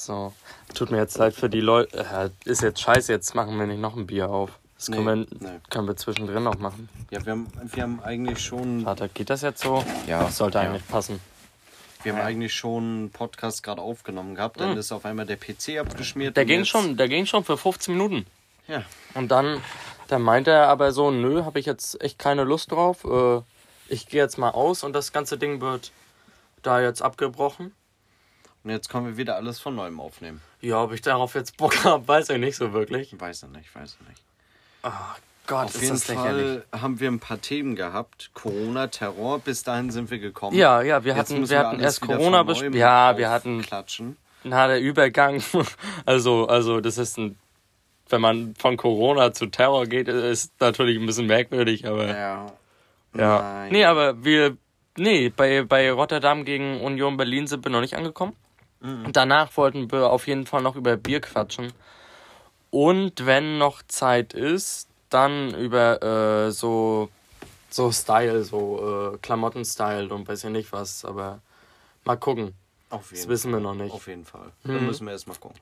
So. Tut mir jetzt leid für die Leute. Äh, ist jetzt scheiße, jetzt machen wir nicht noch ein Bier auf. Das Nee, können, wir, nee. können wir zwischendrin noch machen. Ja, wir haben, wir haben eigentlich schon. Warte, geht das jetzt so? Ja, Das sollte ja. eigentlich passen. Wir haben eigentlich schon einen Podcast gerade aufgenommen gehabt, dann ist auf einmal der PC abgeschmiert. Hm. Der ging jetzt- schon, der ging schon für 15 Minuten. Ja. Und dann, dann meinte er aber so, nö, habe ich jetzt echt keine Lust drauf. Äh, ich gehe jetzt mal aus und das ganze Ding wird da jetzt abgebrochen. Und jetzt können wir wieder alles von neuem aufnehmen. Ja, ob ich darauf jetzt Bock habe, weiß ich nicht so wirklich. Weiß ich nicht, weiß ich nicht. Ah, Gott, Auf ist jeden das lächerlich. Fall haben wir ein paar Themen gehabt. Corona, Terror, bis dahin sind wir gekommen. Ja, ja, wir hatten, wir hatten alles erst Corona besprochen. Ja, wir hatten aufklatschen. na, der Übergang. Also, also das ist ein, wenn man von Corona zu Terror geht, ist natürlich ein bisschen merkwürdig, aber Ja. ja. Nein. Nee, aber wir, nee, bei, bei Rotterdam gegen Union Berlin sind wir noch nicht angekommen. Mhm. Danach wollten wir auf jeden Fall noch über Bier quatschen. Und wenn noch Zeit ist, dann über äh, so, so Style, so äh, Klamotten-Style und weiß ich nicht was, aber mal gucken. Auf jeden Das wissen wir noch nicht. Auf jeden Fall. Mhm. Da müssen wir erstmal gucken.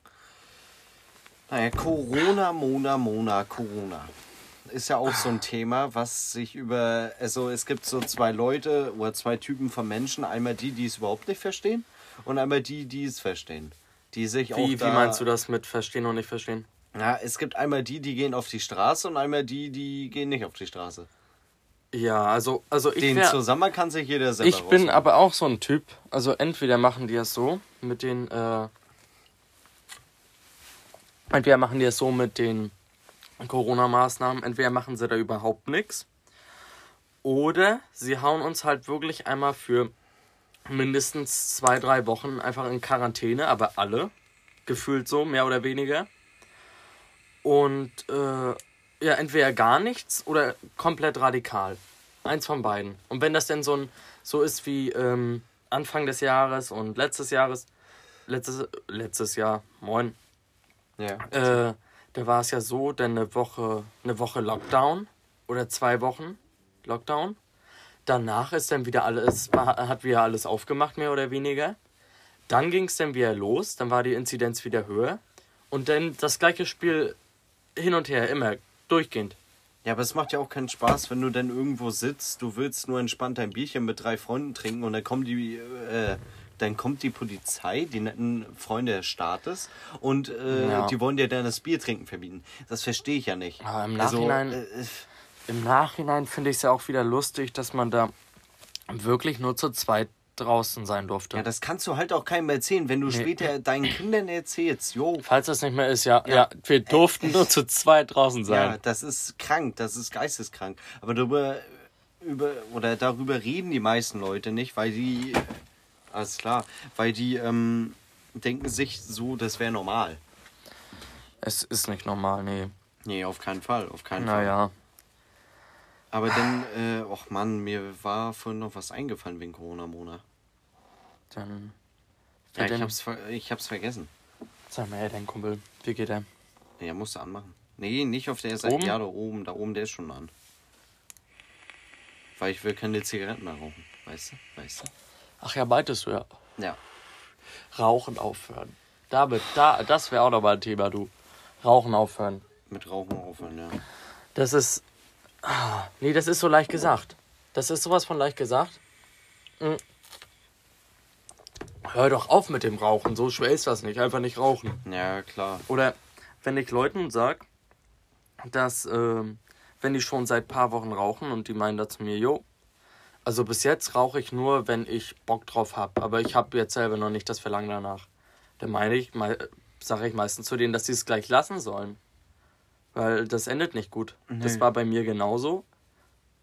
Naja, Corona, Mona, Mona, Corona. Ist ja auch so ein Thema, was sich über. Also, es gibt so zwei Leute oder zwei Typen von Menschen. Einmal die, die es überhaupt nicht verstehen und einmal die, die es verstehen. Die sich auch. Wie, da, wie meinst du das mit verstehen und nicht verstehen? Ja, es gibt einmal die, die gehen auf die Straße und einmal die, die gehen nicht auf die Straße. Ja, also, also ich Den wär, Zusammenhang kann sich jeder selber Ich bin raussuchen. aber auch so ein Typ. Also entweder machen die es so mit den, äh, entweder machen die es so mit den Corona-Maßnahmen, entweder machen sie da überhaupt nichts. Oder sie hauen uns halt wirklich einmal für mindestens zwei, drei Wochen einfach in Quarantäne, aber alle. Gefühlt so, mehr oder weniger. Und äh, ja, entweder gar nichts oder komplett radikal. Eins von beiden. Und wenn das denn so ein so ist wie ähm, Anfang des Jahres und letztes Jahres, letztes, letztes Jahr, moin, Ja. äh, da war es ja so, denn eine Woche, eine Woche Lockdown oder zwei Wochen Lockdown. Danach ist dann wieder alles, hat wieder alles aufgemacht, mehr oder weniger. Dann ging es dann wieder los, dann war die Inzidenz wieder höher. Und dann das gleiche Spiel hin und her, immer, durchgehend. Ja, aber es macht ja auch keinen Spaß, wenn du dann irgendwo sitzt, du willst nur entspannt ein Bierchen mit drei Freunden trinken und dann kommen die, äh, dann kommt die Polizei, die netten Freunde des Staates und äh, Ja. die wollen dir dann das Bier trinken verbieten. Das verstehe ich ja nicht. Aber im Also, Nachhinein- äh, Im Nachhinein finde ich es ja auch wieder lustig, dass man da wirklich nur zu zweit draußen sein durfte. ja, das kannst du halt auch keinem erzählen, wenn du später deinen Kindern erzählst, jo, Falls das nicht mehr ist, ja, ja, wir durften nur zu zweit draußen sein. Ja, das ist krank, das ist geisteskrank. Aber darüber, über, oder darüber reden die meisten Leute nicht, weil die, alles klar, weil die ähm, denken sich so, das wäre normal. Es ist nicht normal, nee. Nee, auf keinen Fall, auf keinen Fall. Naja. Aber dann, äh, och Mann, mir war vorhin noch was eingefallen wegen Corona, Mona. Dann. Ja, ich hab's, ich hab's vergessen. Sag mal, ey, dein Kumpel, wie geht er? Ja, musst du anmachen. Nee, nicht auf der Seite. Oben? Ja, da oben, da oben, der ist schon an. Weil ich will keine Zigaretten mehr rauchen. Weißt du? Weißt du? Ach ja, meintest du ja. Ja. Rauchen aufhören. David, da, das wäre auch noch mal ein Thema, du. Rauchen aufhören. Mit Rauchen aufhören, ja. Das ist. Ah, nee, das ist so leicht gesagt. Das ist sowas von leicht gesagt. Hm. Hör doch auf mit dem Rauchen, so schwer ist das nicht. Einfach nicht rauchen. Ja, klar. Oder wenn ich Leuten sag, dass, ähm, wenn die schon seit paar Wochen rauchen und die meinen da zu mir, jo, also bis jetzt rauche ich nur, wenn ich Bock drauf habe, aber ich habe jetzt selber noch nicht das Verlangen danach. Dann meine ich, sage ich meistens zu denen, dass sie es gleich lassen sollen. Weil das endet nicht gut. Das Nee. war bei mir genauso.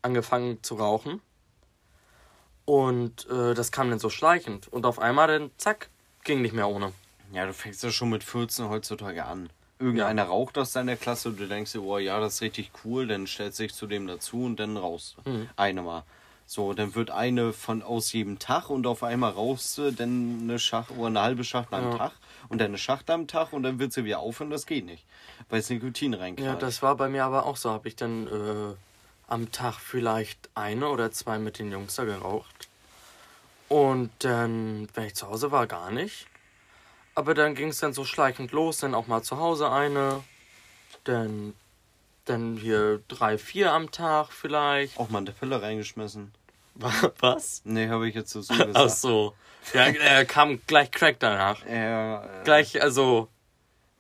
Angefangen zu rauchen. Und äh, das kam dann so schleichend. Und auf einmal dann, zack, ging nicht mehr ohne. Ja, du fängst ja schon mit 14 heutzutage an. Irgendeiner raucht aus deiner Klasse und du denkst dir, oh ja, das ist richtig cool, dann stellst du dich zu dem dazu und dann du. Mhm. Eine mal. So, dann wird eine von aus jedem Tag und auf einmal rauchst du dann eine Schacht oder eine halbe Schacht am Ja. Tag und dann eine Schacht am Tag und dann wird sie wieder aufhören, das geht nicht. Weil es Nikotin Ja, reinknallt. das war bei mir aber auch so. Habe ich dann äh, am Tag vielleicht eine oder zwei mit den Jungs da geraucht. Und dann, wenn ich zu Hause war, gar nicht. aber dann ging es dann so schleichend los, dann auch mal zu Hause eine, dann, dann hier drei, vier am Tag vielleicht. Auch mal eine Pille reingeschmissen. Was? Nee, habe ich jetzt so gesagt. Ach so. Ja, er kam gleich Crack danach. Ja, äh, Gleich, also,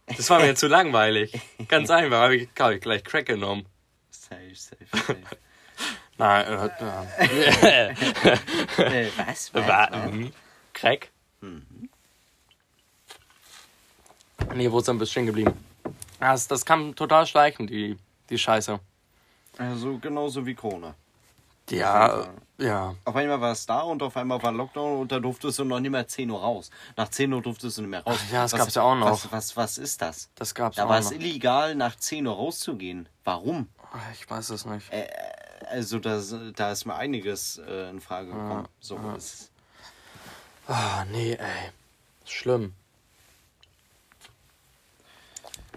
das war mir zu langweilig. Ganz einfach, habe ich, hab ich gleich Crack genommen. safe, safe, safe. Nein, äh, äh, was? äh, war, ähm, Crack? Nee, wo ist ein bisschen geblieben? Das, das kam total schleichend, die, die Scheiße. Also genauso wie Corona. Ja, ja. Auf einmal war es da und auf einmal war Lockdown und da durftest du noch nicht mehr 10 Uhr raus. Nach 10 Uhr durftest du nicht mehr raus. Ach ja, das Was- gab's ja auch noch. Was, was, was ist das? Das gab's Da auch war es noch. illegal, nach 10 Uhr rauszugehen. Warum? Ich weiß es nicht. Also da, da ist mir einiges äh, in Frage gekommen. So ist Ah, nee, ey. Schlimm.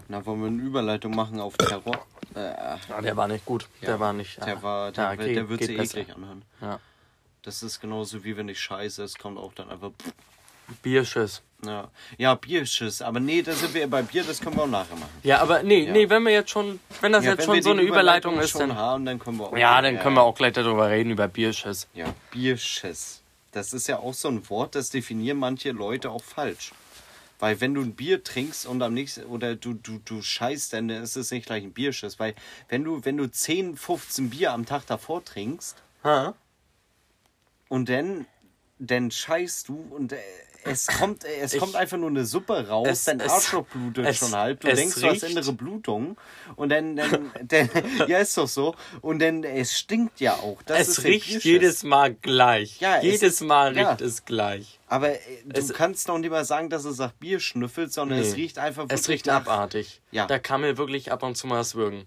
Na, wollen wir eine Überleitung machen auf Terror? Äh, Ja, der war nicht gut. Der war nicht. der, ah, war, der, ja, geht- der wird sich eklig anhören. Ja. Das ist genauso wie wenn ich scheiße, es kommt auch dann einfach. Bierschiss. Ja, ja Bierschiss. Aber nee, da sind wir bei Bier, das können wir auch nachher machen. Ja, aber nee, Ja. nee, wenn wir jetzt schon, wenn das Ja, jetzt wenn schon so eine Überleitung ist, schon dann. haben, dann können wir auch. Ja, dann können wir auch gleich darüber reden, über Bierschiss. Ja, Bierschiss. Das ist ja auch so ein Wort, das definieren manche Leute auch falsch. Weil wenn du ein Bier trinkst und am nächsten oder du, du, du scheißt, dann ist es nicht gleich ein Bierschiss. Weil wenn du, wenn du 10, 15 Bier am Tag davor trinkst Ha? und dann, dann scheißt du und äh, es kommt, äh, es Ich- kommt einfach nur eine Suppe raus, Es- dein es- Arschloch blutet es- schon halb. Du es denkst, du hast riecht- innere Blutung und dann, dann, dann ja, ist doch so. Und dann, es stinkt ja auch. Das Es riecht jedes Mal gleich. Ja, es jedes Mal ja. riecht es gleich. Aber äh, du Es- kannst noch nicht mal sagen, dass es nach Bier schnüffelt, sondern es Nee. riecht einfach wirklich Es riecht nach... abartig. Ja. Da kann mir wirklich ab und zu mal das würgen.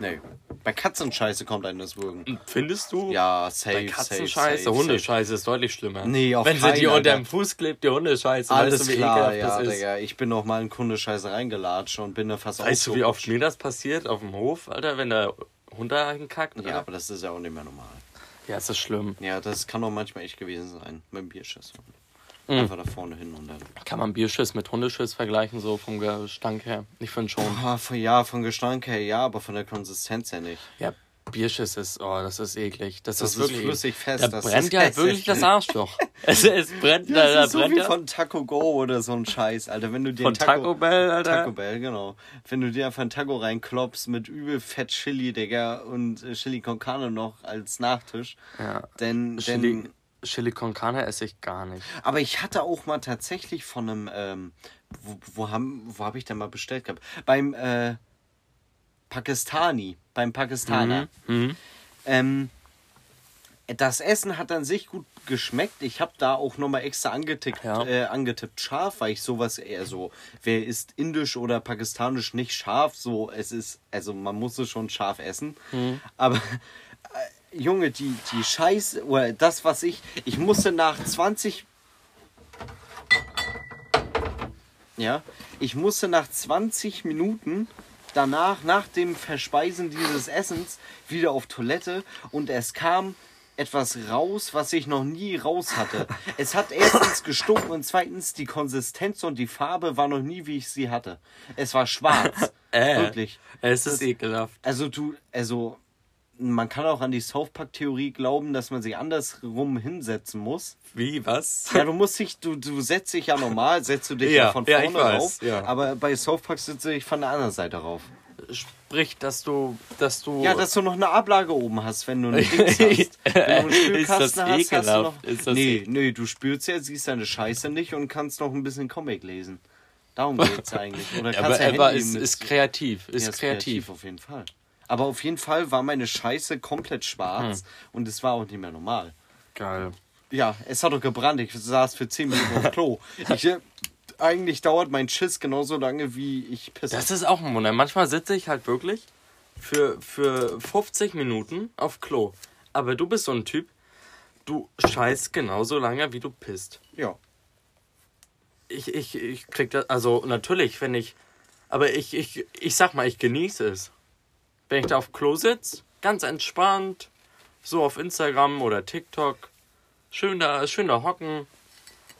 Nee. Bei Katzenscheiße kommt einem das Würgen. Findest du? Ja, safe, Bei safe, Katzenscheiße, safe, Hundescheiße ist deutlich schlimmer. Nee, auf Wenn sie dir unter dem. Fuß klebt, die Hundescheiße, Alles weißt du, wie klar, ja, das ist? Digga. Ich bin noch mal in Kundescheiße reingelatscht und bin da fast Weißt du, wie oft mir das passiert auf dem Hof, Alter, wenn der Hund da hinkackt? Ja, aber das ist ja auch nicht mehr normal. ja, es ist schlimm. Ja, das kann doch manchmal echt gewesen sein. Mit dem Bierschiss. Mhm. Einfach da vorne hin und dann... Kann man Bierschiss mit Hundeschiss vergleichen, so vom Gestank her? Ich finde schon. Von, ja, von Gestank her ja, aber von der Konsistenz her nicht. Ja, Bierschiss ist, oh, das ist eklig. Das, Das ist wirklich. flüssig fest, Da das brennt ja halt wirklich das Arschloch. es, es brennt, da, da Das ist so brennt wie ja. von Taco Go oder so ein Scheiß, Alter. Wenn du dir Von ein Taco Bell, Alter. Taco Bell, genau. Wenn du dir einfach ein Taco reinkloppst mit übel fett Chili, Digga, und äh, Chili con Carne noch als Nachtisch, Ja. dann, Chili, dann... Chili con Carne esse ich gar nicht. Aber ich hatte auch mal tatsächlich von einem, ähm, wo, wo haben, wo habe ich denn mal bestellt gehabt? Beim, äh, Pakistani, beim Pakistaner. Mhm. Ähm, das Essen hat an sich gut geschmeckt. Ich habe da auch nochmal extra angetippt, Ja. äh, angetippt scharf, weil ich sowas eher so, wer isst indisch oder pakistanisch nicht scharf, so es ist, also man muss es schon scharf essen. Aber äh, Junge, die, die Scheiße, oder das, was ich, ich musste nach 20 ja, ich musste nach 20 Minuten danach, nach dem Verspeisen dieses Essens, wieder auf Toilette und es kam etwas raus, was ich noch nie raus hatte. Es hat erstens gestunken und zweitens die Konsistenz und die Farbe war noch nie, wie ich sie hatte. Es war schwarz. Äh, Wirklich. Es ist Das- ekelhaft. Also du, also man kann auch an die South Park Theorie glauben, dass man sich andersrum hinsetzen muss. Wie, was? Ja, du musst dich, du, du setzt dich ja normal, setzt du dich ja, Ja, von ja, vorne ich weiß, rauf. ja. Aber bei South Park sitze ich von der anderen Seite rauf. Sprich, dass du, dass du. Ja, dass du noch eine Ablage oben hast, wenn du eine Dings hast. Wenn du einen Ist Spülkasten das hast, hast du ekelhaft? noch. Ist das nee, ek- nee, du spürst ja, siehst deine Scheiße nicht und kannst noch ein bisschen Comic lesen. Darum geht's eigentlich. Oder Ja, aber, ja aber ist, ist kreativ. Ist Ja, kreativ. auf jeden Fall. Aber auf jeden Fall war meine Scheiße komplett Hm. schwarz und es war auch nicht mehr normal. Geil. Ja, es hat doch gebrannt. Ich saß für 10 Minuten auf dem Klo. Ich, äh, eigentlich dauert mein Schiss genauso lange, wie ich pisse. Das ist auch ein Wunder. Manchmal sitze ich halt wirklich für, für 50 Minuten auf Klo. Aber du bist so ein Typ, du scheißt genauso lange, wie du pisst. ja. Ich, ich, ich krieg das, also natürlich, wenn ich, aber ich, ich, ich sag mal, ich genieße es. Wenn ich da auf Klo sitze, ganz entspannt, so auf Instagram oder TikTok, schön da, schön da hocken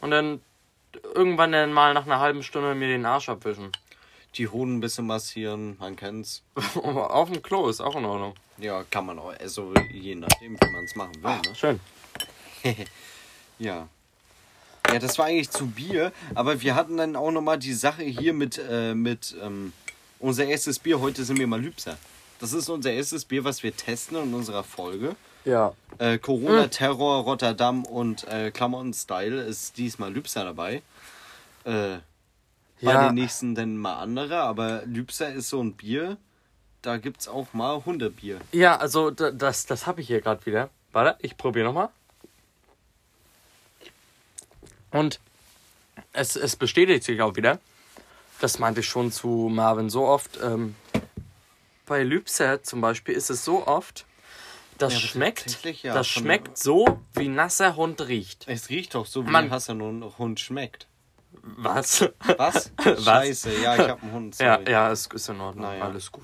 und dann irgendwann dann mal nach einer halben Stunde mir den Arsch abwischen. Die Hoden ein bisschen massieren, man kennt's. Auf dem Klo ist auch in Ordnung. Ja, kann man auch. Also je nachdem, wie man es machen will. Ne? Schön. Ja. Ja, das war eigentlich zu Bier, aber wir hatten dann auch nochmal die Sache hier mit, äh, mit ähm, unser erstes Bier. Heute sind wir mal Lübser. Das ist unser erstes Bier, was wir testen in unserer Folge. Ja. Äh, Corona, Terror, Rotterdam und äh, Klamotten Style ist diesmal Lübser dabei. Äh, bei Ja. den nächsten dann mal andere, aber Lübser ist so ein Bier, da gibt's auch mal Hundebier. Ja, also da- das, das habe ich hier gerade wieder. Warte, ich probiere nochmal. Und es, es bestätigt sich auch wieder. Das meinte ich schon zu Marvin so oft. Ähm, bei Lübser zum Beispiel ist es so oft, das Ja, schmeckt, ja, das schmeckt so, wie nasser Hund riecht. Es riecht doch so, wie Mann. ein Hassan Hund schmeckt. Was? Was? Was? Scheiße, ja, ich hab einen Hund. Ja, sorry. ja, es ist in Ordnung. Naja. Alles gut.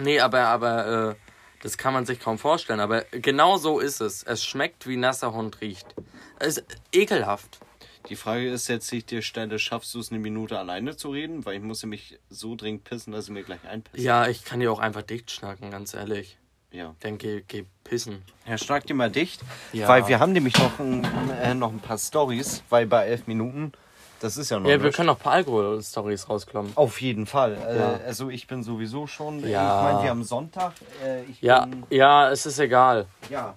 Nee, aber, aber, äh, das kann man sich kaum vorstellen. Aber genau so ist es. Es schmeckt, wie nasser Hund riecht. Es ist ekelhaft. Die Frage ist jetzt, ich dir stelle, schaffst du es eine Minute alleine zu reden? Weil ich muss nämlich so dringend pissen, dass ich mir gleich einpisse. Ja, ich kann dir auch einfach dicht schnacken, ganz ehrlich. Ja. Dann geh, geh pissen. Ja, schlag dir mal dicht. Ja. Weil wir haben nämlich noch ein, äh, noch ein paar Stories, weil bei elf Minuten, das ist ja noch Ja, wir können noch ein paar Alkohol-Stories rausklommen. Auf jeden Fall. Äh, Ja. Also ich bin sowieso schon. Ja. Ich meine, wir haben Sonntag. Äh, Ja, bin, ja, es ist egal. ja.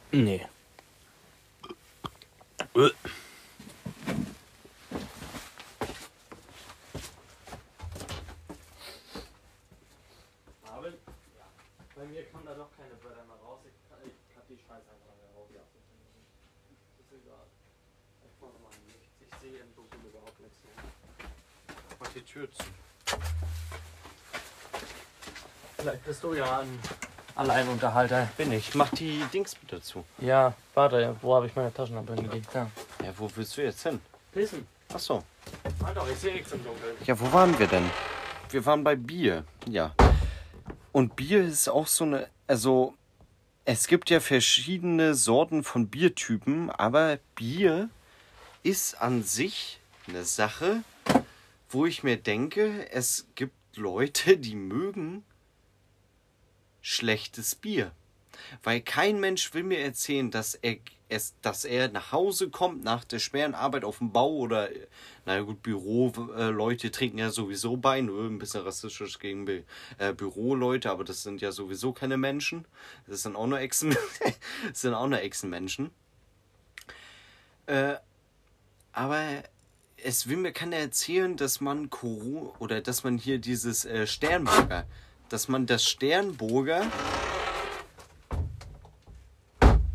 Mach die Tür zu. Vielleicht bist du ja ein Alleinunterhalter. Bin ich. Mach die Dings bitte zu. Ja, warte, wo habe ich meine Taschenlampe hingelegt? Da. Ja, wo willst du jetzt hin? Pissen. Ach so. Halt doch, ich sehe nichts im Dunkeln. Ja, wo waren wir denn? Wir waren bei Bier. Ja. Und Bier ist auch so eine. Also, es gibt ja verschiedene Sorten von Biertypen, aber Bier ist an sich eine Sache, wo ich mir denke, es gibt Leute, die mögen schlechtes Bier. Weil kein Mensch will mir erzählen, dass er, es, dass er nach Hause kommt nach der schweren Arbeit auf dem Bau oder, naja gut, Büroleute äh, trinken ja sowieso Bein, äh, ein bisschen rassistisch gegen Bü äh, Büroleute, aber das sind ja sowieso keine Menschen. Das sind auch nur Echsen, das sind auch nur Echsenmenschen. Äh, aber es will mir keiner erzählen, dass man Corona oder dass man hier dieses äh, Sternburger, dass man das Sternburger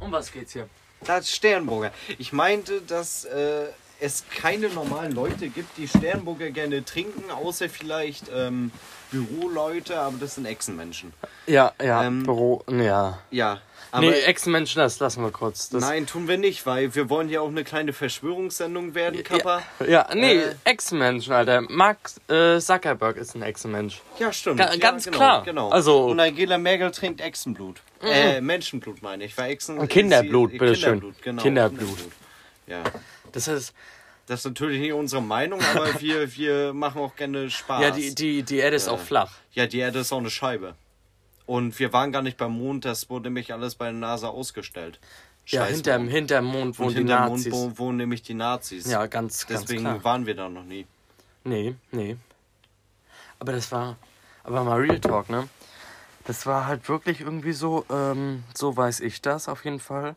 Um was geht's hier? Das Sternburger. Ich meinte, dass äh, es keine normalen Leute gibt, die Sternburger gerne trinken, außer vielleicht ähm, Büroleute, aber das sind Echsenmenschen. Ja, ja, Ähm, Büro, ja. Ja. Aber nee, Ex-Menschen, das lassen wir kurz. Das, nein, tun wir nicht, weil wir wollen ja auch eine kleine Verschwörungssendung werden, Kappa. Ja, ja nee, Äh. Ex-Menschen, Alter. Mark äh, Zuckerberg ist ein Ex-Mensch. Ja, stimmt. Ga- ja, ganz genau, klar. Genau. Also- Und Angela Merkel trinkt Echsenblut. Äh, Menschenblut meine ich. Weil Echsen, Kinderblut, bitteschön. Kinderblut, genau. Kinderblut. Ja. Das ist, Das ist natürlich nicht unsere Meinung, aber wir, wir machen auch gerne Spaß. ja, die, die, die Erde ist auch flach. Ja, die Erde ist auch eine Scheibe. Und wir waren gar nicht beim Mond, das wurde nämlich alles bei der NASA ausgestellt. Ja, Scheiß hinterm, Mond. hinterm Mond wohnen die hinterm Nazis. Mond wo- wohnen nämlich die Nazis. Ja, ganz, ganz Deswegen klar. waren wir da noch nie. Nee, nee. Aber das war. Aber mal Real Talk, ne? Das war halt wirklich irgendwie so, ähm, so weiß ich das auf jeden Fall.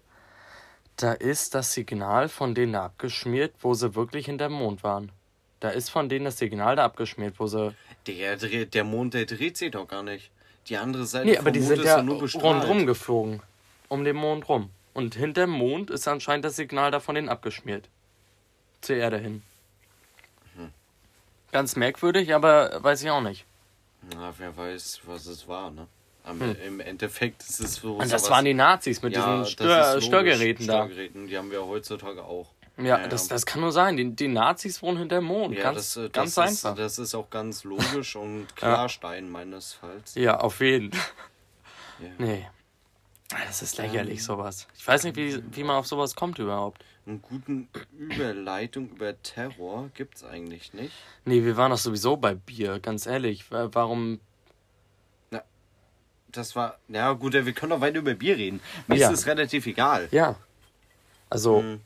Da ist das Signal von denen abgeschmiert, wo sie wirklich hinterm Mond waren. Da ist von denen das Signal da abgeschmiert, wo sie. Der, dreht, der Mond, der dreht sich doch gar nicht. Die andere Seite Nee, aber die Mond sind ist ja nur bestrahlt. rundrum geflogen. Um den Mond rum. Und hinterm Mond ist anscheinend das Signal da von denen abgeschmiert. Zur Erde hin. Hm. Ganz merkwürdig, aber weiß ich auch nicht. Na, wer weiß, was es war, ne? Aber Im Endeffekt ist es so. Hm. Und das waren die Nazis mit Ja, diesen Stör. Störgeräten da. Störgeräten, die haben wir heutzutage auch. Ja, Das, das kann nur sein. Die, die Nazis wohnen hinterm Mond. Ja, ganz das, äh, ganz das ist, einfach. das ist auch ganz logisch und Klarstein meines Falls. Ja, auf jeden. Ja. Nee. Das ist lächerlich, sowas. Ich weiß nicht, wie, wie man auf sowas kommt überhaupt. Eine guten Überleitung über Terror gibt's eigentlich nicht. Nee, wir waren doch sowieso bei Bier, ganz ehrlich. Wa- Warum? Das war. Ja, gut, wir können doch weiter über Bier reden. Mir Ja. ist es relativ egal. Ja. Also. Hm.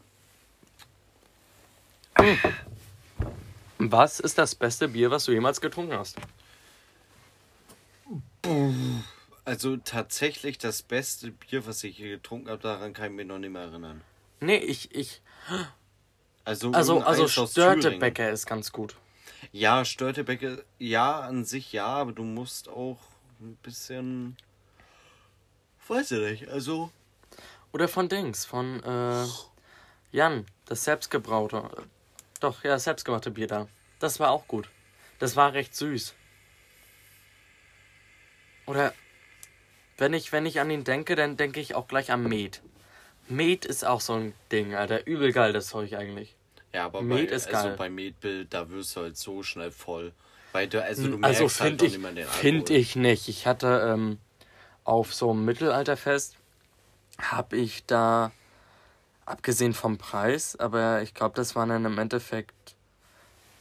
Was ist das beste Bier, was du jemals getrunken hast? Also tatsächlich das beste Bier, was ich hier getrunken habe, daran kann ich mich noch nicht mehr erinnern. Nee, ich, ich. Also, Also, also. Störtebecker ist ganz gut. Ja, Störtebecker, ja, an sich ja, aber du musst auch ein bisschen. Weiß ich nicht, also. Oder von Dings, von äh, Jan, das selbstgebraute. Doch, ja, selbstgebraute Bier da. Das war auch gut. Das war recht süß. Oder wenn ich, wenn ich an ihn denke, dann denke ich auch gleich an Met. Met ist auch so ein Ding, Alter. Übel geil, das Zeug eigentlich. Ja, aber Met bei, ist also geil. bei Metbild, da wirst du halt so schnell voll. Weil du, also du Also halt finde doch ich, find ich nicht. Ich hatte ähm, auf so einem Mittelalterfest, habe ich da, abgesehen vom Preis, aber ich glaube, das waren dann im Endeffekt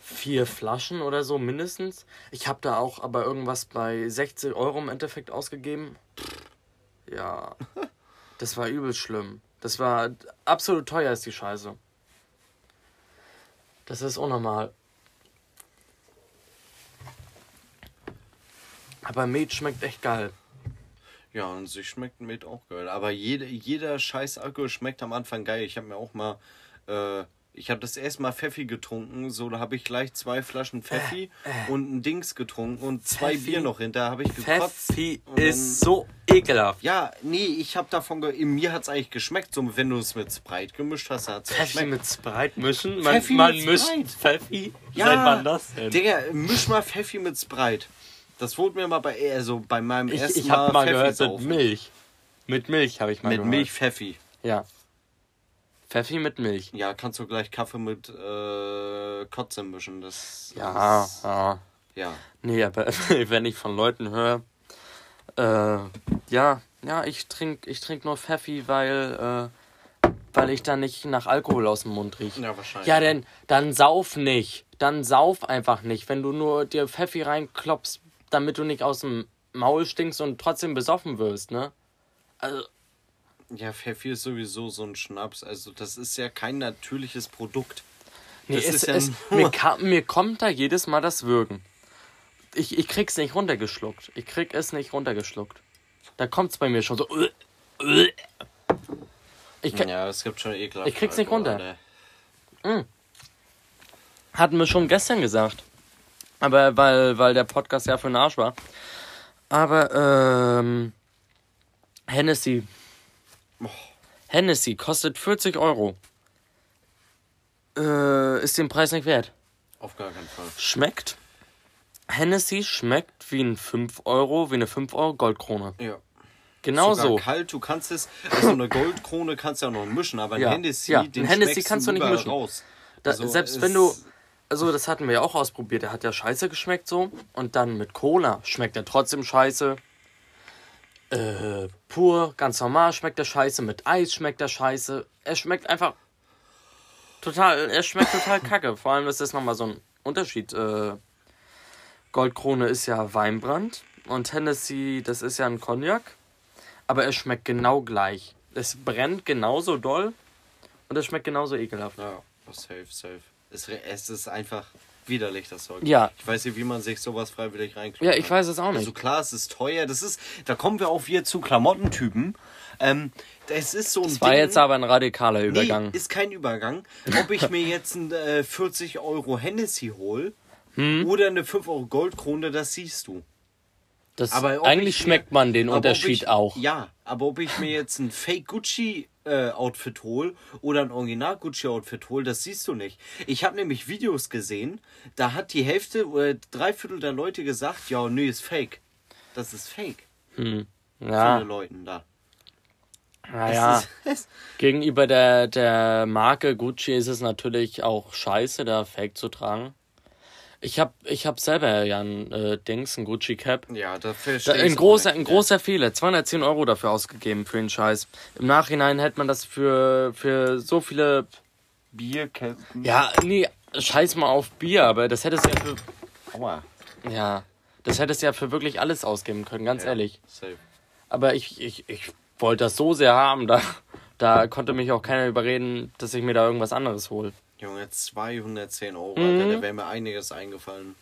vier Flaschen oder so mindestens. Ich habe da auch aber irgendwas bei 60 Euro im Endeffekt ausgegeben. Ja, das war übel schlimm. Das war absolut teuer ist die Scheiße. Das ist unnormal. Aber Met schmeckt echt geil. Ja, und sich schmeckt Met auch geil. Aber jede, jeder scheiß Alkohol schmeckt am Anfang geil. Ich habe mir auch mal, äh, ich habe das erste Mal Pfeffi getrunken. So, da habe ich gleich zwei Flaschen Pfeffi und ein Dings getrunken und zwei Äh, Pfeffi- Bier noch hinter. Habe ich gekotzt. Pfeffi und dann- ist so ekelhaft. Ja, nee, ich habe davon, ge in mir hat's eigentlich geschmeckt. So, wenn du es mit Sprite gemischt hast, hat's Pfeffi geschmeckt. mit Sprite mischen? Man, Pfeffi man mit mischt Sprite. Pfeffi? Ja, Seit wann das denn? Digga, misch mal Pfeffi mit Sprite. Das wurde mir mal bei, also bei meinem ich ersten ich habe mal Pfeffi gehört mit. Milch. Mit Milch habe ich mal Mit gehört. Milch Pfeffi. Ja. Pfeffi mit Milch. Ja, kannst du gleich Kaffee mit äh, Kotze mischen. Das Ja, ist- ja. ja. Nee, aber wenn ich von Leuten höre, äh, ja, ja, ich trinke ich trink nur Pfeffi, weil, äh, weil ich dann nicht nach Alkohol aus dem Mund rieche. Ja, wahrscheinlich. Ja, denn dann sauf nicht. Dann sauf einfach nicht. Wenn du nur dir Pfeffi reinklopfst, damit du nicht aus dem Maul stinkst und trotzdem besoffen wirst, ne? Also, Ja, Pfeffi ist sowieso so ein Schnaps. Also, das ist ja kein natürliches Produkt. nee, Das es, ist ja es, mir, kam, mir kommt da jedes Mal das Würgen. Ich, ich krieg's nicht runtergeschluckt. Ich krieg es nicht runtergeschluckt. Da kommt's bei mir schon so. Ich kann, Ja, es gibt schon ekelhaft. Ich krieg's nicht runter. Alter. Hatten wir schon gestern gesagt. Aber weil, weil der Podcast ja für den Arsch war. Aber, ähm. Hennessy. Hennessy kostet 40 Euro. Äh, ist den Preis nicht wert. Auf gar keinen Fall. Schmeckt. Hennessy schmeckt wie ein 5 Euro, wie eine 5 Euro Goldkrone. Ja. Genau Sogar so. kalt, du kannst es, also eine Goldkrone kannst du ja noch mischen, aber ein Ja, Hennessy, ja, den ein Hennessy kannst du nicht mischen. raus. Da, Also selbst wenn du. Also, das hatten wir ja auch ausprobiert. Der hat ja scheiße geschmeckt so. Und dann mit Cola schmeckt er trotzdem scheiße. Äh, pur, ganz normal schmeckt er scheiße. Mit Eis schmeckt er scheiße. Er schmeckt einfach. Total. Er schmeckt total kacke. Vor allem ist das nochmal so ein Unterschied. Äh, Goldkrone ist ja Weinbrand. Und Hennessy, das ist ja ein Cognac. Aber er schmeckt genau gleich. Es brennt genauso doll. Und es schmeckt genauso ekelhaft. Ja, safe, safe. Es, es ist einfach. widerlich, das Zeug. Ja. Ich weiß nicht, wie man sich sowas freiwillig reinkriegt. Ja, ich weiß es auch nicht. Also klar, es ist teuer. Das ist, da kommen wir auch wieder zu Klamottentypen. Ähm, es ist so ein Das war Ding- jetzt aber ein radikaler Übergang. Nee, ist kein Übergang. Ob ich mir jetzt ein äh, 40 Euro Hennessy hol Hm? oder eine 5 Euro Goldkrone, das siehst du. Das, Aber eigentlich ich mir- schmeckt man den Unterschied ich, auch. Ja, aber ob ich mir jetzt ein Fake Gucci äh, Outfit hol oder ein Original Gucci Outfit hol, das siehst du nicht. Ich habe nämlich Videos gesehen, da hat die Hälfte oder drei Viertel der Leute gesagt, ja, nee, ist Fake. Das ist Fake. Hm. Viele Ja, Leuten da. naja. Gegenüber der, der Marke Gucci ist es natürlich auch scheiße, da Fake zu tragen. Ich hab, ich hab selber ja ein äh, Dings, ein Gucci Cap. ja, da Da, ein großer, ein großer Fehler. 210 Euro dafür ausgegeben für den Scheiß. Im Nachhinein hätte man das für, für so viele. Bierkästen. Ja, nee, scheiß mal auf Bier, aber das hättest du ja für. Aua. Ja, das hättest du ja für wirklich alles ausgeben können, ganz ehrlich. Safe. Aber ich, ich, ich wollte das so sehr haben, da, da konnte mich auch keiner überreden, dass ich mir da irgendwas anderes hole. Junge, 210 Euro, Mhm. Alter, da wäre mir einiges eingefallen.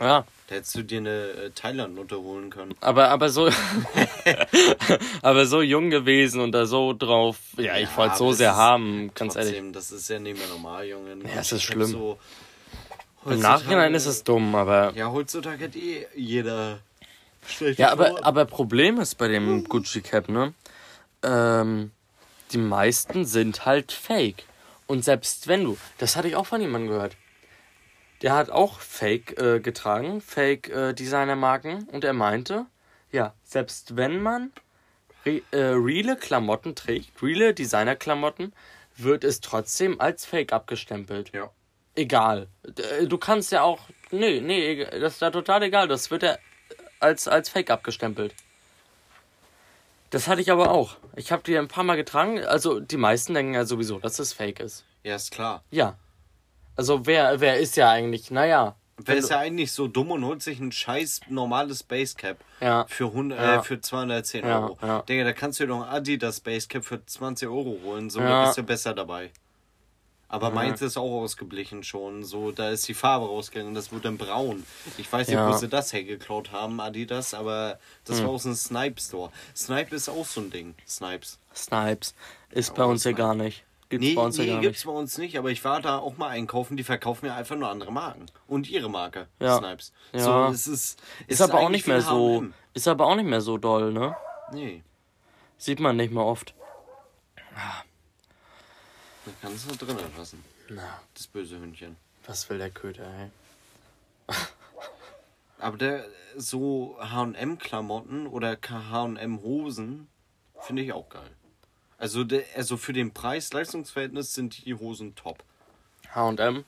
Ja, Da hättest du dir eine äh, Thailand-Note holen können. aber, aber so. aber so jung gewesen und da so drauf. Ja, ich Ja, wollte so aber das sehr haben, ganz Trotzdem, ehrlich. das ist ja nicht mehr normal, Junge. Ja, es ist schlimm. So, Im Nachhinein ist es dumm, aber. Ja, heutzutage hat eh jeder. schlechte Ja, aber, aber Problem ist bei dem Gucci Cap, ne? Ähm, die meisten sind halt fake. Und selbst wenn du, das hatte ich auch von jemandem gehört. Der hat auch Fake äh, getragen, Fake äh, Designermarken. Und er meinte, ja, selbst wenn man re äh, reale Klamotten trägt, reale Designerklamotten, wird es trotzdem als Fake abgestempelt. Ja. Egal. D- Du kannst ja auch. Nee, nee, das ist ja total egal. Das wird ja als, als Fake abgestempelt. Das hatte ich aber auch. Ich habe die ein paar Mal getragen. Also die meisten denken ja sowieso, dass es Fake ist. Ja, ist klar. Ja. Also wer, wer ist ja eigentlich, naja. Wer ist ja eigentlich so dumm und holt sich ein scheiß normales Basecap Ja. für, 100, Ja. äh, für 210 Ja, Euro? ja. Digga, da kannst du dir doch ein Adidas Basecap für 20 Euro holen. So, bist du besser dabei. Aber meins ist auch ausgeblichen schon. So, da ist die Farbe rausgegangen. Das wird dann braun. Ich weiß nicht, Ja. Hm. wo sie das hergeklaut haben, Adidas, aber das war aus einem Snipe Store. Snipe ist auch so ein Ding. Snipes. Snipes. Ist bei uns hier gar nicht. Gibt's Nee, bei uns nee gar gibt's nicht. bei uns nicht, aber ich war da auch mal einkaufen, die verkaufen ja einfach nur andere Marken. Und ihre Marke, Ja. Snipes. Ja. So, es ist, Ist aber auch nicht mehr so. H&M. Ist aber auch nicht mehr so doll, ne? Nee, Sieht man nicht mehr oft. Da kannst du drinnen lassen. Na, Das böse Hündchen. was will der Köter, ey? Aber der so H&M-Klamotten oder H&M-Hosen finde ich auch geil. Also, der, also für den Preis-Leistungsverhältnis sind die Hosen top. H&M.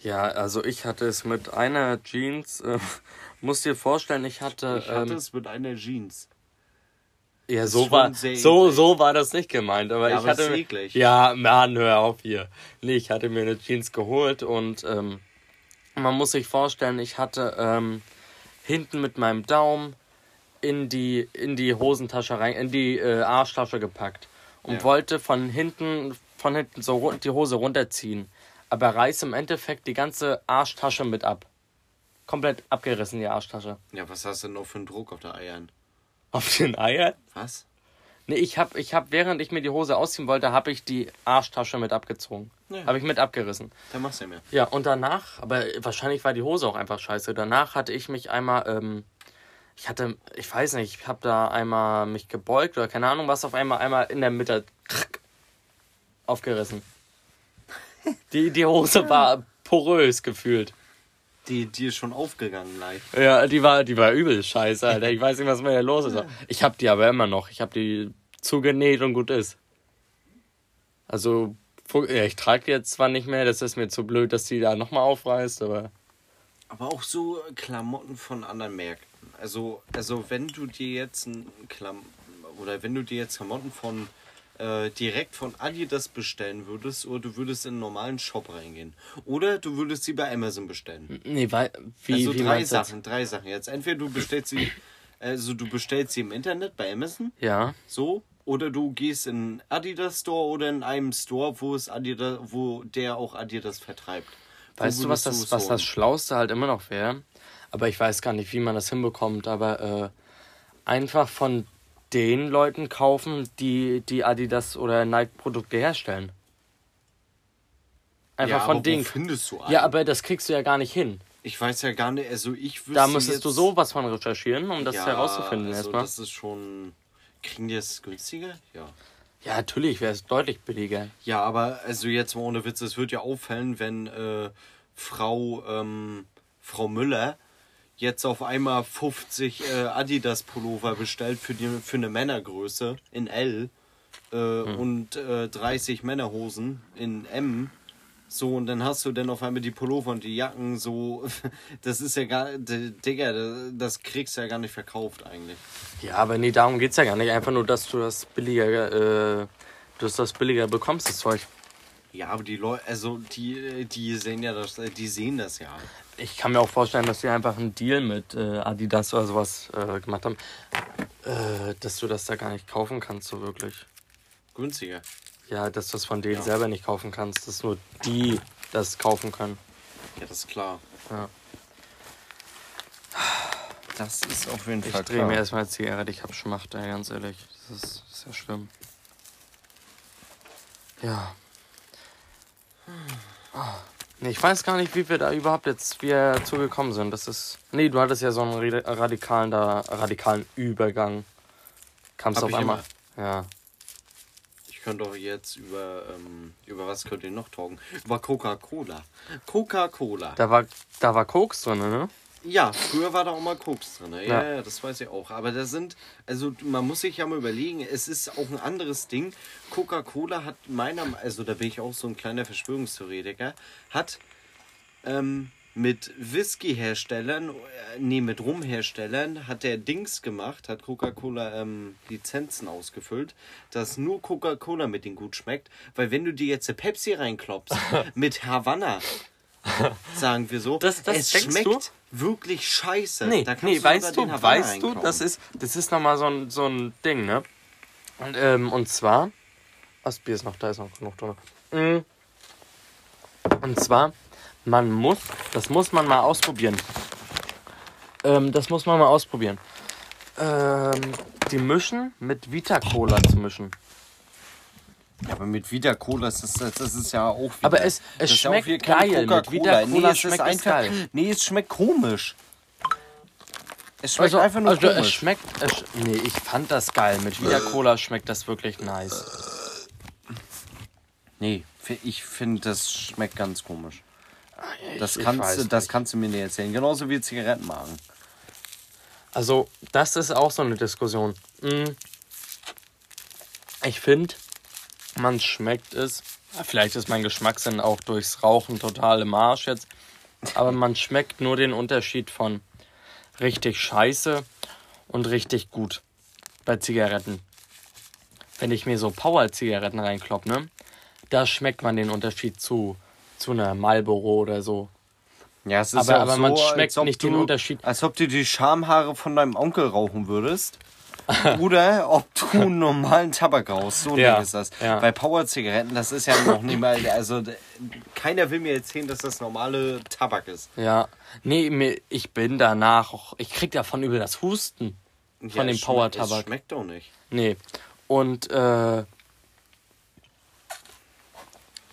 Ja, also ich hatte es mit einer Jeans. Äh, musst dir vorstellen, ich hatte. Ich hatte ähm, es mit einer Jeans. Ja, so war so so war das nicht gemeint, aber Ja, ich aber hatte mir- eklig. Ja, Mann, hör auf hier. Nee, ich hatte mir eine Jeans geholt und ähm, man muss sich vorstellen, ich hatte ähm, hinten mit meinem Daumen in die in die Hosentasche rein, in die äh, Arschtasche gepackt und Ja. wollte von hinten von hinten so die Hose runterziehen, aber reiß im Endeffekt die ganze Arschtasche mit ab. Komplett abgerissen die Arschtasche. Ja, was hast du denn noch für einen Druck auf der Eiern? Auf den Eiern? Was? Nee, ich hab, ich hab, während ich mir die Hose ausziehen wollte, habe ich die Arschtasche mit abgezogen. Ja. Habe ich mit abgerissen. Da machst du ja mehr. Ja, und danach, aber wahrscheinlich war die Hose auch einfach scheiße. Danach hatte ich mich einmal, ähm, ich hatte, ich weiß nicht, ich habe da einmal mich gebeugt oder keine Ahnung was, auf einmal einmal in der Mitte aufgerissen. Die, die Hose war porös gefühlt. Die, die ist schon aufgegangen leicht. Ja, die war, die war übel scheiße, Alter. Ich weiß nicht, was mit der los ist. Ich hab die aber immer noch. Ich hab die zugenäht und gut ist. Also, ich trage die jetzt zwar nicht mehr, das ist mir zu blöd, dass die da nochmal aufreißt, aber. Aber auch so Klamotten von anderen Märkten. Also, also wenn du dir jetzt ein Klam oder wenn du dir jetzt Klamotten von äh, direkt von Adidas bestellen würdest oder du würdest in einen normalen Shop reingehen oder du würdest sie bei Amazon bestellen. Nee, weil. Wie, also wie drei du das? Sachen, drei Sachen. Jetzt entweder du bestellst sie, also du bestellst sie im Internet bei Amazon, Ja. so, oder du gehst in einen Adidas Store oder in einem Store, wo es Adidas, wo der auch Adidas vertreibt. Weißt du, was das, was holen? das Schlauste halt immer noch wäre? Aber ich weiß gar nicht, wie man das hinbekommt, aber äh, einfach von den Leuten kaufen, die die Adidas oder Nike-Produkte herstellen. Einfach Ja, von aber wo denen. findest du einen? Ja, aber das kriegst du ja gar nicht hin. Ich weiß ja gar nicht, also ich wüsste Da müsstest jetzt, du sowas von recherchieren, um das ja, herauszufinden also erstmal. das ist schon... Kriegen die es günstiger? Ja. Ja, natürlich wäre es deutlich billiger. Ja, aber also jetzt mal ohne Witz, es wird ja auffallen, wenn äh, Frau, ähm, Frau Müller jetzt auf einmal 50 äh, Adidas Pullover bestellt für, die, für eine Männergröße in L äh, und äh, 30 Männerhosen in M. So, und dann hast du dann auf einmal die Pullover und die Jacken so. Das ist ja gar. Digga, das kriegst du ja gar nicht verkauft eigentlich. Ja, aber nee, darum geht's ja gar nicht. Einfach nur, dass du das billiger, äh, dass du das billiger bekommst, das Zeug. Ja, aber die Leute, also die, die sehen ja das, die sehen das ja. Ich kann mir auch vorstellen, dass sie einfach einen Deal mit äh, Adidas oder sowas äh, gemacht haben, äh, dass du das da gar nicht kaufen kannst, so wirklich. Günstiger. Ja, dass du das von denen Ja. selber nicht kaufen kannst, dass nur die das kaufen können. Ja, das ist klar. Ja. Das ist auf jeden Ich Fall drehe klar. mir erstmal Zigarette, ich hab Schmacht, ey, ganz ehrlich. Das ist, das ist ja schlimm. Ja. Ah. Ich weiß gar nicht, wie wir da überhaupt jetzt wieder zugekommen sind. Das ist. Nee, du hattest ja so einen radi- radikalen da, radikalen Übergang. Kamst auf einmal. Ja. Ich könnte doch jetzt über, ähm, über was könnt ihr noch talken? Über Coca-Cola. Coca-Cola. Da war, da war Koks drin, ne? Ja, früher war da auch mal Koks drin. Ja, Ja. ja, das weiß ich auch. Aber da sind, also man muss sich ja mal überlegen, es ist auch ein anderes Ding. Coca-Cola hat meiner, also da bin ich auch so ein kleiner Verschwörungstheoretiker, hat ähm, mit Whisky-Herstellern, äh, nee, mit Rum-Herstellern, hat der Dings gemacht, hat Coca-Cola ähm, Lizenzen ausgefüllt, dass nur Coca-Cola mit denen gut schmeckt. Weil wenn du dir jetzt eine Pepsi reinklopfst mit Havanna, sagen wir so, Das- das es schmeckt du? Wirklich scheiße. Nee, nee, weißt du, weißt du, das ist, das ist nochmal so ein, so ein Ding, ne? Und, ähm, und zwar, was Bier ist noch, da ist noch genug drin. Mm. Und zwar, man muss, das muss man mal ausprobieren. Ähm, das muss man mal ausprobieren. Ähm, die mischen mit Vita Cola zu mischen. Ja, aber mit Vita Cola ist das, das ist ja auch wieder, Aber es- es ja schmeckt keine geil. Mit Vita nee, Cola es ist schmeckt es einfach, geil. Nee, es schmeckt komisch. Es schmeckt Also, einfach nur also es komisch. schmeckt, es, nee, ich fand das geil. Mit Vita Cola schmeckt das wirklich nice. nee, ich finde, das schmeckt ganz komisch. Das, ich kannst, du, das kannst du mir nicht erzählen. Genauso wie Zigarettenmagen. Also, das ist auch so eine Diskussion. Mm. Ich finde, man schmeckt es. Vielleicht ist mein Geschmackssinn auch durchs Rauchen total im Arsch jetzt. Aber man schmeckt nur den Unterschied von richtig scheiße und richtig gut bei Zigaretten. Wenn ich mir so Power-Zigaretten reinklopp, ne? Da schmeckt man den Unterschied zu, zu einer Marlboro oder so. Ja, es ist Aber- ja aber so, man schmeckt nicht du, den Unterschied. Als ob du die Schamhaare von deinem Onkel rauchen würdest. Oder ob du einen normalen Tabak rauchst. So Ja, ja, ist das. ja. Bei Power-Zigaretten, das ist ja noch nicht mal. Also, keiner will mir erzählen, dass das normale Tabak ist. Ja, nee, ich bin danach auch, ich krieg davon über das Husten Ja, von dem es schmeckt- Power-Tabak. Schmeckt doch nicht. Nee. Und äh,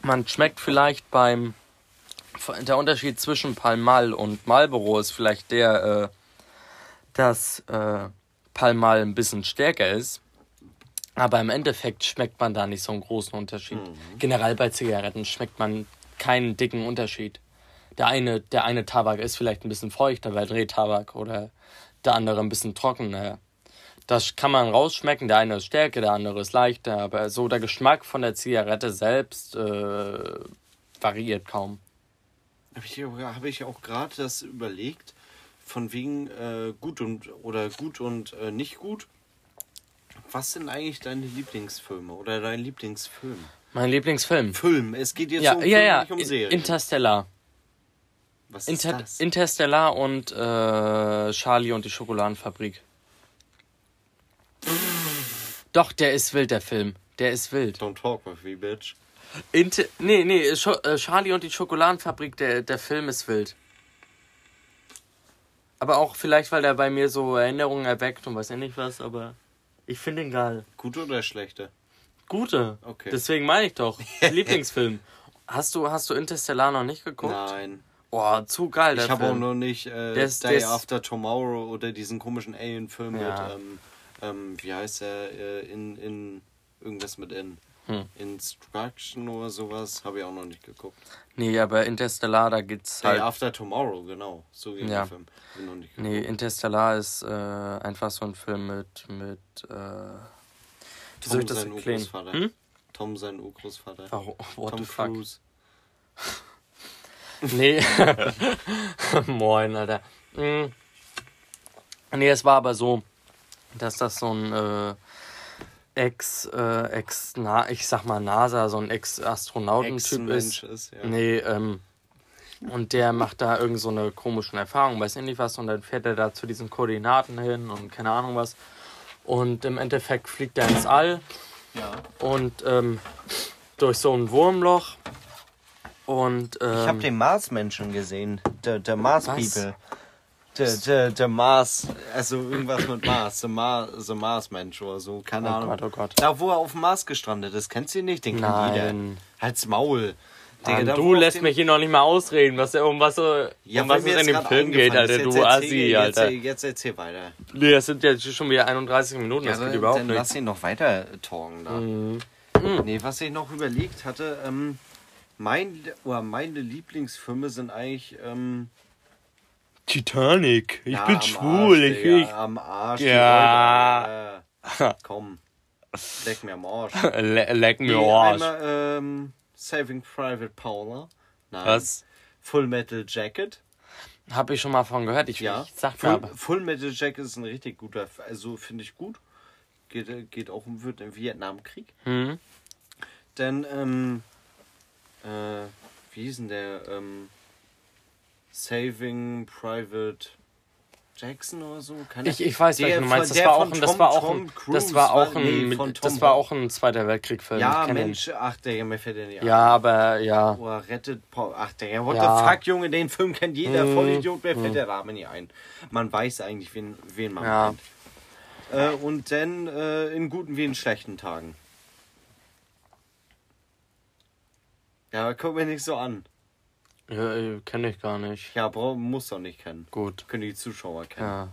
man schmeckt vielleicht beim der Unterschied zwischen Palmal und Marlboro ist vielleicht der, äh, dass äh, Palmal ein bisschen stärker ist. Aber im Endeffekt schmeckt man da nicht so einen großen Unterschied. Generell bei Zigaretten schmeckt man keinen dicken Unterschied. Der eine, der eine Tabak ist vielleicht ein bisschen feuchter, weil Drehtabak oder der andere ein bisschen trockener. Das kann man rausschmecken. Der eine ist stärker, der andere ist leichter. Aber so der Geschmack von der Zigarette selbst äh, variiert kaum. Habe ich, hab ich auch gerade das überlegt, von wegen äh, gut und oder gut und äh, nicht gut. Was sind eigentlich deine Lieblingsfilme oder dein Lieblingsfilm? Mein Lieblingsfilm. Film, es geht jetzt Ja, um ja, Film, ja. nicht um Serien. Interstellar. Was ist Inter das? Interstellar und äh, Charlie und die Schokoladenfabrik. Doch, der ist wild, der Film. Der ist wild. Don't talk with me, bitch. Inter nee, nee, Scho äh, Charlie und die Schokoladenfabrik, der, der Film ist wild. Aber auch vielleicht, weil der bei mir so Erinnerungen erweckt und weiß ja nicht was, aber ich finde ihn geil. Gute oder schlechte? Gute. Okay. Deswegen meine ich doch. Lieblingsfilm. Hast du, hast du Interstellar noch nicht geguckt? Nein. Boah, zu geil, der Ich habe auch noch nicht äh, Der ist- Day der ist- After Tomorrow oder diesen komischen Alien-Film Ja. mit, ähm, ähm, wie heißt der, äh, in, in irgendwas mit N. Hm. Instruction oder sowas, habe ich auch noch nicht geguckt. Nee, aber Interstellar, da geht's Day halt. After Tomorrow, genau. So wie Ja. der Film. Ich noch nicht geguckt. Nee, Interstellar ist äh, einfach so ein Film mit. mit äh, wie soll ich das sein erklären? Urgroßvater. Hm? Tom, sein Urgroßvater. Warum? What Tom the fuck? Cruise. Nee. Moin, Alter. Mm. Nee, es war aber so, dass das so ein äh, Ex, äh, Ex, na, ich sag mal NASA, so ein Ex-Astronautentyp ist. Ist, ja. Nee, ähm, und der macht da irgend so eine komischen Erfahrung, weiß ich nicht was, und dann fährt er da zu diesen Koordinaten hin und keine Ahnung was. Und im Endeffekt fliegt er ins All ja. und ähm, durch so ein Wurmloch. Und ähm, Ich habe den Mars-Menschen gesehen. Der, der Mars Was? People. Der, der, der Mars, also irgendwas mit Mars, the, Mar, the Mars Mensch oder so, keine Oh Ahnung. Gott, oh Gott. Da, wo er auf dem Mars gestrandet ist, kennst du ihn nicht? Den kennt Nein. jeder. Halt's Maul. Digga, Mann, du lässt mich hier noch nicht mal ausreden, was, um was, so, Ja, um was es in dem Film geht, Alter, du Jetzt Assi, Alter. Jetzt, jetzt erzähl weiter. Nee, das sind jetzt schon wieder 31 Minuten, das Ja, geht dann, überhaupt dann nicht. lass ihn noch weiter talken da. Mhm. Nee, was ich noch überlegt hatte, ähm, mein, oder meine Lieblingsfilme sind eigentlich, ähm, Titanic, ich ja, bin am schwul, Arsch, ich, ich, am Arsch. Ja. Äh, komm, leck mir am Arsch. Le leck mir Nee, Arsch. einmal, ähm, Saving Private Paula. Nein. Was? Full Metal Jacket. Hab ich schon mal von gehört, ich, Ja. ich sag Full, aber. Full Metal Jacket ist ein richtig guter, also finde ich gut. Geht, äh, geht auch um wird im Vietnamkrieg. Hm? Denn, ähm, äh, wie hieß denn der, ähm, Saving Private Jackson oder so? Keine Ich, ich weiß, welchen du meinst. Das war auch ein, das Tom- war auch Tom ein, das Cruise war auch war- nee, ein, Tom- das war auch ein Zweiter Weltkrieg-Film. Ja, kenn den. Mensch, ach, der mir fällt der nicht ein. Ja, aber ja. Oh, rettet Paul. Ach, der, what Ja. the fuck, Junge, den Film kennt jeder. Mhm. Vollidiot, mir fällt der Name nicht ein. Man weiß eigentlich, wen, wen man Ja. meint. Äh, und dann äh, in guten wie in schlechten Tagen. Ja, guck mir nicht so an. Ja, kenne ich gar nicht. Ja, brauch, muss doch nicht kennen. Gut. Können die Zuschauer kennen. Ja.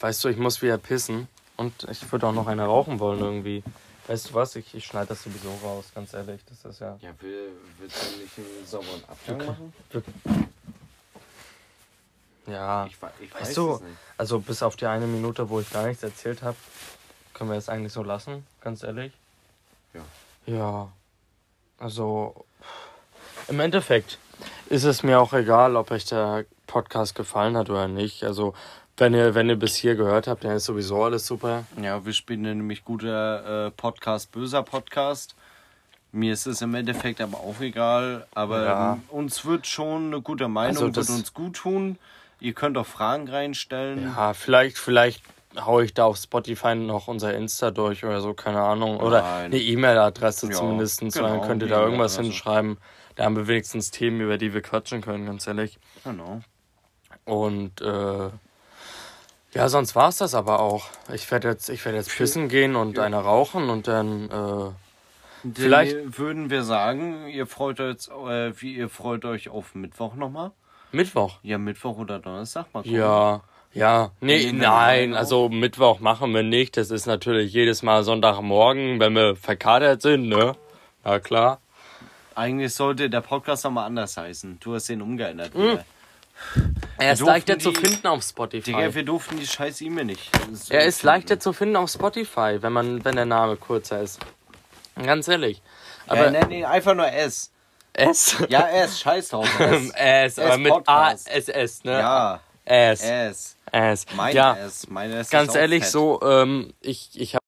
Weißt du, ich muss wieder pissen. Und ich würde auch noch eine rauchen wollen irgendwie. Weißt du was? Ich, ich schneide das sowieso raus, ganz ehrlich. Das ist ja. Ja, will, willst du nicht einen sauberen Abgang machen? Ja. Ich, ich weiß Weißt du, es nicht. also bis auf die eine Minute, wo ich gar nichts erzählt habe, können wir es eigentlich so lassen, ganz ehrlich. Ja. Ja. Also, im Endeffekt ist es mir auch egal, ob euch der Podcast gefallen hat oder nicht. Also, wenn ihr, wenn ihr bis hier gehört habt, dann ist sowieso alles super. Ja, wir spielen nämlich guter äh, Podcast, böser Podcast. Mir ist es im Endeffekt aber auch egal. Aber Ja. uns wird schon eine gute Meinung, Also wird uns gut tun. Ihr könnt auch Fragen reinstellen. Ja, vielleicht, vielleicht hau ich da auf Spotify noch unser Insta durch oder so, keine Ahnung. Oder Nein. eine E-Mail-Adresse Ja, zumindest. genau, dann könnt ihr da irgendwas hinschreiben. Da haben wir wenigstens Themen, über die wir quatschen können, ganz ehrlich. Genau. Und äh, ja, sonst war's das aber auch. Ich werde jetzt, ich werde jetzt pissen gehen und eine rauchen und dann äh, Vielleicht- Dann würden wir sagen, ihr freut euch, äh, wie ihr freut euch auf Mittwoch nochmal. Mittwoch. Ja, Mittwoch oder Donnerstag mal gucken. Ja, ja. Nee, nein, also Mittwoch machen wir nicht. Das ist natürlich jedes Mal Sonntagmorgen, wenn wir verkatert sind, ne? Ja, klar. Eigentlich sollte der Podcast nochmal anders heißen. Du hast den umgeändert. wieder. Er ist leichter zu die- finden auf Spotify. Digga, wir durften die scheiß E-Mail nicht. so er ist finden. leichter zu finden auf Spotify, wenn man, wenn der Name kurzer ist. Ganz ehrlich. Aber ja, nee, nee, einfach nur S. S. Ja, S, scheiß drauf. S. S, aber mit Podcast. A-S-S, ne? Ja, S. S. S. Mein ja, S. Mein S ganz ehrlich, fett. so, ähm, ich, ich habe